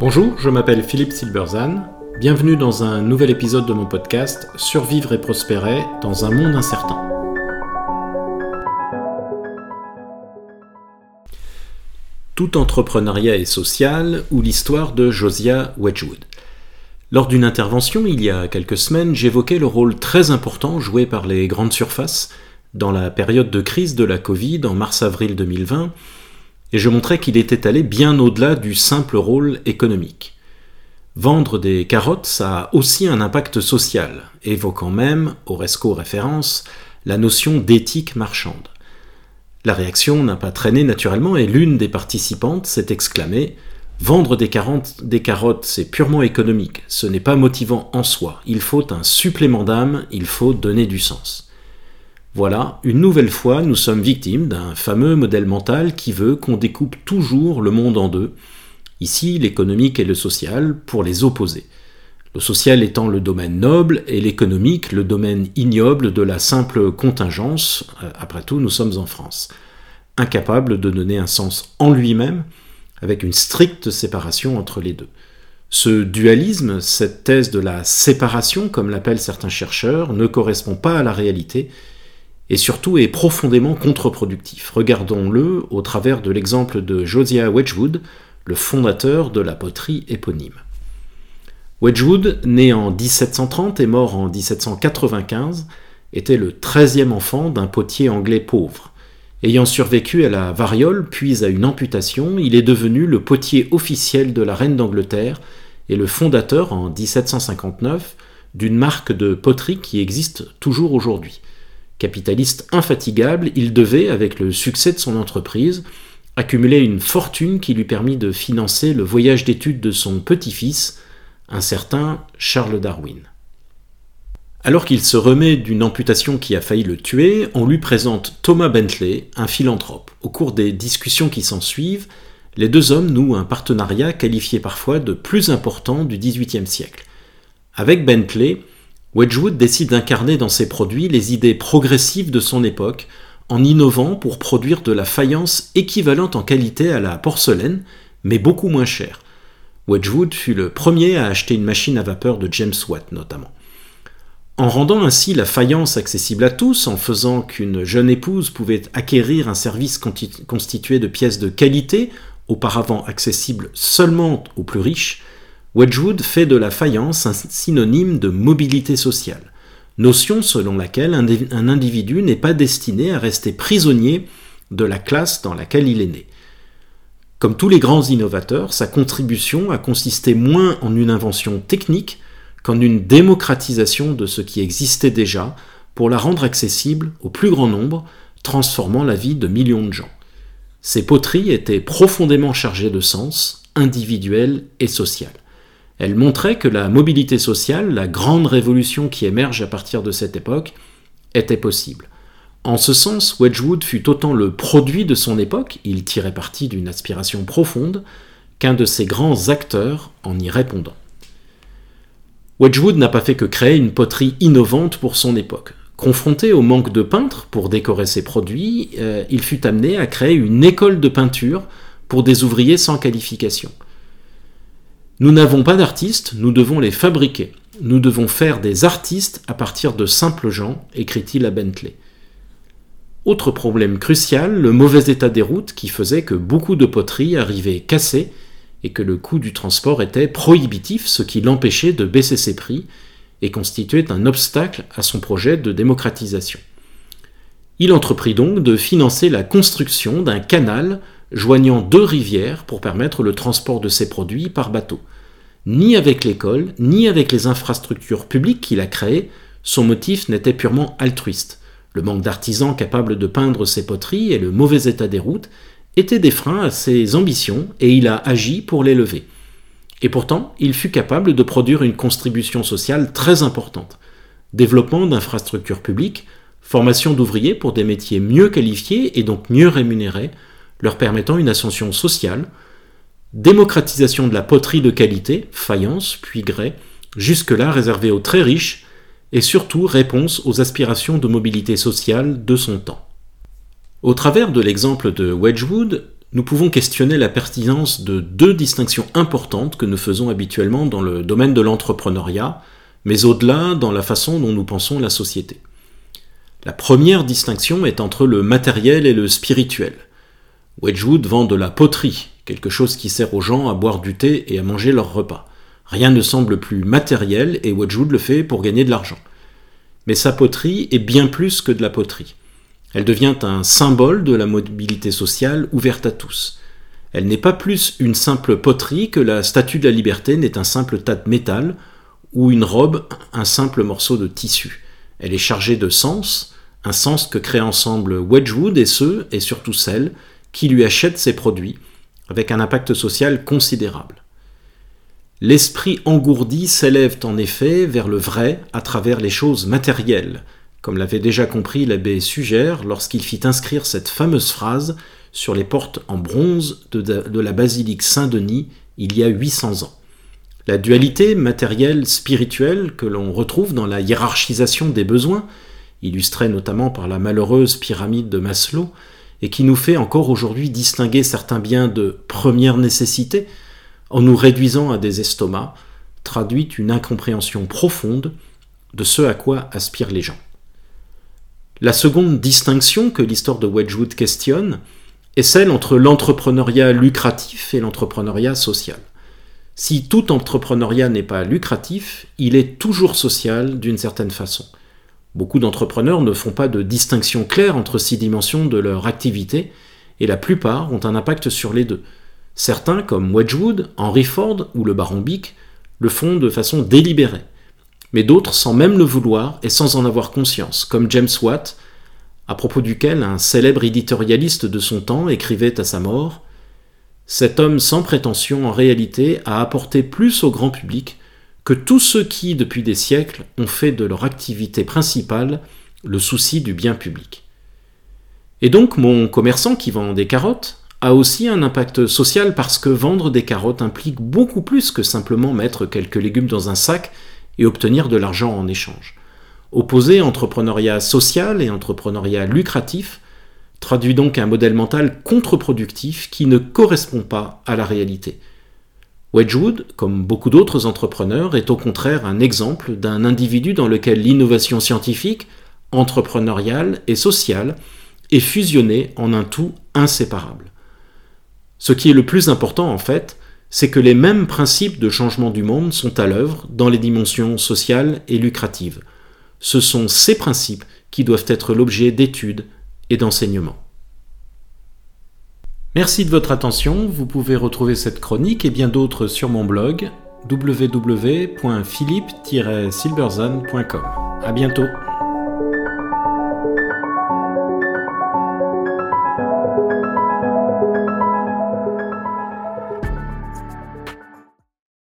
Bonjour, je m'appelle Philippe Silberzan. Bienvenue dans un nouvel épisode de mon podcast Survivre et prospérer dans un monde incertain. Tout entrepreneuriat est social ou l'histoire de Josiah Wedgwood. Lors d'une intervention il y a quelques semaines, j'évoquais le rôle très important joué par les grandes surfaces dans la période de crise de la Covid en mars-avril 2020, et je montrais qu'il était allé bien au-delà du simple rôle économique. Vendre des carottes, ça a aussi un impact social, évoquant même, au resco référence, la notion d'éthique marchande. La réaction n'a pas traîné naturellement et l'une des participantes s'est exclamée Vendre des carottes, c'est purement économique, ce n'est pas motivant en soi, il faut un supplément d'âme, il faut donner du sens. Voilà, une nouvelle fois, nous sommes victimes d'un fameux modèle mental qui veut qu'on découpe toujours le monde en deux, ici l'économique et le social, pour les opposer. Le social étant le domaine noble et l'économique le domaine ignoble de la simple contingence, euh, après tout nous sommes en France. Incapable de donner un sens en lui-même, avec une stricte séparation entre les deux. Ce dualisme, cette thèse de la séparation, comme l'appellent certains chercheurs, ne correspond pas à la réalité et surtout est profondément contre-productif. Regardons-le au travers de l'exemple de Josiah Wedgwood, le fondateur de la poterie éponyme. Wedgwood, né en 1730 et mort en 1795, était le treizième enfant d'un potier anglais pauvre. Ayant survécu à la variole puis à une amputation, il est devenu le potier officiel de la reine d'Angleterre et le fondateur en 1759 d'une marque de poterie qui existe toujours aujourd'hui. Capitaliste infatigable, il devait, avec le succès de son entreprise, accumuler une fortune qui lui permit de financer le voyage d'études de son petit-fils, un certain Charles Darwin. Alors qu'il se remet d'une amputation qui a failli le tuer, on lui présente Thomas Bentley, un philanthrope. Au cours des discussions qui s'ensuivent, les deux hommes nouent un partenariat qualifié parfois de plus important du XVIIIe siècle. Avec Bentley, Wedgwood décide d'incarner dans ses produits les idées progressives de son époque en innovant pour produire de la faïence équivalente en qualité à la porcelaine, mais beaucoup moins chère. Wedgwood fut le premier à acheter une machine à vapeur de James Watt notamment. En rendant ainsi la faïence accessible à tous, en faisant qu'une jeune épouse pouvait acquérir un service constitué de pièces de qualité, auparavant accessible seulement aux plus riches, Wedgwood fait de la faïence un synonyme de mobilité sociale, notion selon laquelle un individu n'est pas destiné à rester prisonnier de la classe dans laquelle il est né. Comme tous les grands innovateurs, sa contribution a consisté moins en une invention technique qu'en une démocratisation de ce qui existait déjà pour la rendre accessible au plus grand nombre, transformant la vie de millions de gens. Ces poteries étaient profondément chargées de sens, individuel et social. Elles montraient que la mobilité sociale, la grande révolution qui émerge à partir de cette époque, était possible. En ce sens, Wedgwood fut autant le produit de son époque, il tirait parti d'une aspiration profonde, qu'un de ses grands acteurs en y répondant. Wedgwood n'a pas fait que créer une poterie innovante pour son époque. Confronté au manque de peintres pour décorer ses produits, euh, il fut amené à créer une école de peinture pour des ouvriers sans qualification. Nous n'avons pas d'artistes, nous devons les fabriquer. Nous devons faire des artistes à partir de simples gens, écrit-il à Bentley. Autre problème crucial, le mauvais état des routes qui faisait que beaucoup de poteries arrivaient cassées et que le coût du transport était prohibitif, ce qui l'empêchait de baisser ses prix et constituait un obstacle à son projet de démocratisation. Il entreprit donc de financer la construction d'un canal joignant deux rivières pour permettre le transport de ses produits par bateau. Ni avec l'école, ni avec les infrastructures publiques qu'il a créées, son motif n'était purement altruiste. Le manque d'artisans capables de peindre ses poteries et le mauvais état des routes étaient des freins à ses ambitions et il a agi pour les lever. Et pourtant, il fut capable de produire une contribution sociale très importante. Développement d'infrastructures publiques, formation d'ouvriers pour des métiers mieux qualifiés et donc mieux rémunérés, leur permettant une ascension sociale, démocratisation de la poterie de qualité, faïence puis grès, jusque-là réservée aux très riches, et surtout réponse aux aspirations de mobilité sociale de son temps. Au travers de l'exemple de Wedgwood, nous pouvons questionner la pertinence de deux distinctions importantes que nous faisons habituellement dans le domaine de l'entrepreneuriat, mais au-delà dans la façon dont nous pensons la société. La première distinction est entre le matériel et le spirituel. Wedgwood vend de la poterie, quelque chose qui sert aux gens à boire du thé et à manger leur repas. Rien ne semble plus matériel et Wedgwood le fait pour gagner de l'argent. Mais sa poterie est bien plus que de la poterie. Elle devient un symbole de la mobilité sociale ouverte à tous. Elle n'est pas plus une simple poterie que la statue de la liberté n'est un simple tas de métal ou une robe un simple morceau de tissu. Elle est chargée de sens, un sens que créent ensemble Wedgwood et ceux, et surtout celles, qui lui achètent ses produits, avec un impact social considérable. L'esprit engourdi s'élève en effet vers le vrai à travers les choses matérielles, comme l'avait déjà compris l'abbé Sugère lorsqu'il fit inscrire cette fameuse phrase sur les portes en bronze de, la basilique Saint-Denis il y a 800 ans. La dualité matérielle-spirituelle que l'on retrouve dans la hiérarchisation des besoins, illustrée notamment par la malheureuse pyramide de Maslow, et qui nous fait encore aujourd'hui distinguer certains biens de première nécessité, en nous réduisant à des estomacs, traduit une incompréhension profonde de ce à quoi aspirent les gens. La seconde distinction que l'histoire de Wedgwood questionne est celle entre l'entrepreneuriat lucratif et l'entrepreneuriat social. Si tout entrepreneuriat n'est pas lucratif, il est toujours social d'une certaine façon. Beaucoup d'entrepreneurs ne font pas de distinction claire entre ces dimensions de leur activité, et la plupart ont un impact sur les deux. Certains, comme Wedgwood, Henry Ford ou le baron Bick, le font de façon délibérée mais d'autres sans même le vouloir et sans en avoir conscience, comme James Watt, à propos duquel un célèbre éditorialiste de son temps écrivait à sa mort Cet homme sans prétention en réalité a apporté plus au grand public que tous ceux qui, depuis des siècles, ont fait de leur activité principale le souci du bien public. Et donc mon commerçant qui vend des carottes a aussi un impact social parce que vendre des carottes implique beaucoup plus que simplement mettre quelques légumes dans un sac et obtenir de l'argent en échange. Opposer entrepreneuriat social et entrepreneuriat lucratif traduit donc un modèle mental contre-productif qui ne correspond pas à la réalité. Wedgwood, comme beaucoup d'autres entrepreneurs, est au contraire un exemple d'un individu dans lequel l'innovation scientifique, entrepreneuriale et sociale est fusionnée en un tout inséparable. Ce qui est le plus important en fait, c'est que les mêmes principes de changement du monde sont à l'œuvre dans les dimensions sociales et lucratives. Ce sont ces principes qui doivent être l'objet d'études et d'enseignements. Merci de votre attention, vous pouvez retrouver cette chronique et bien d'autres sur mon blog www.philippe-silberzan.com. À bientôt.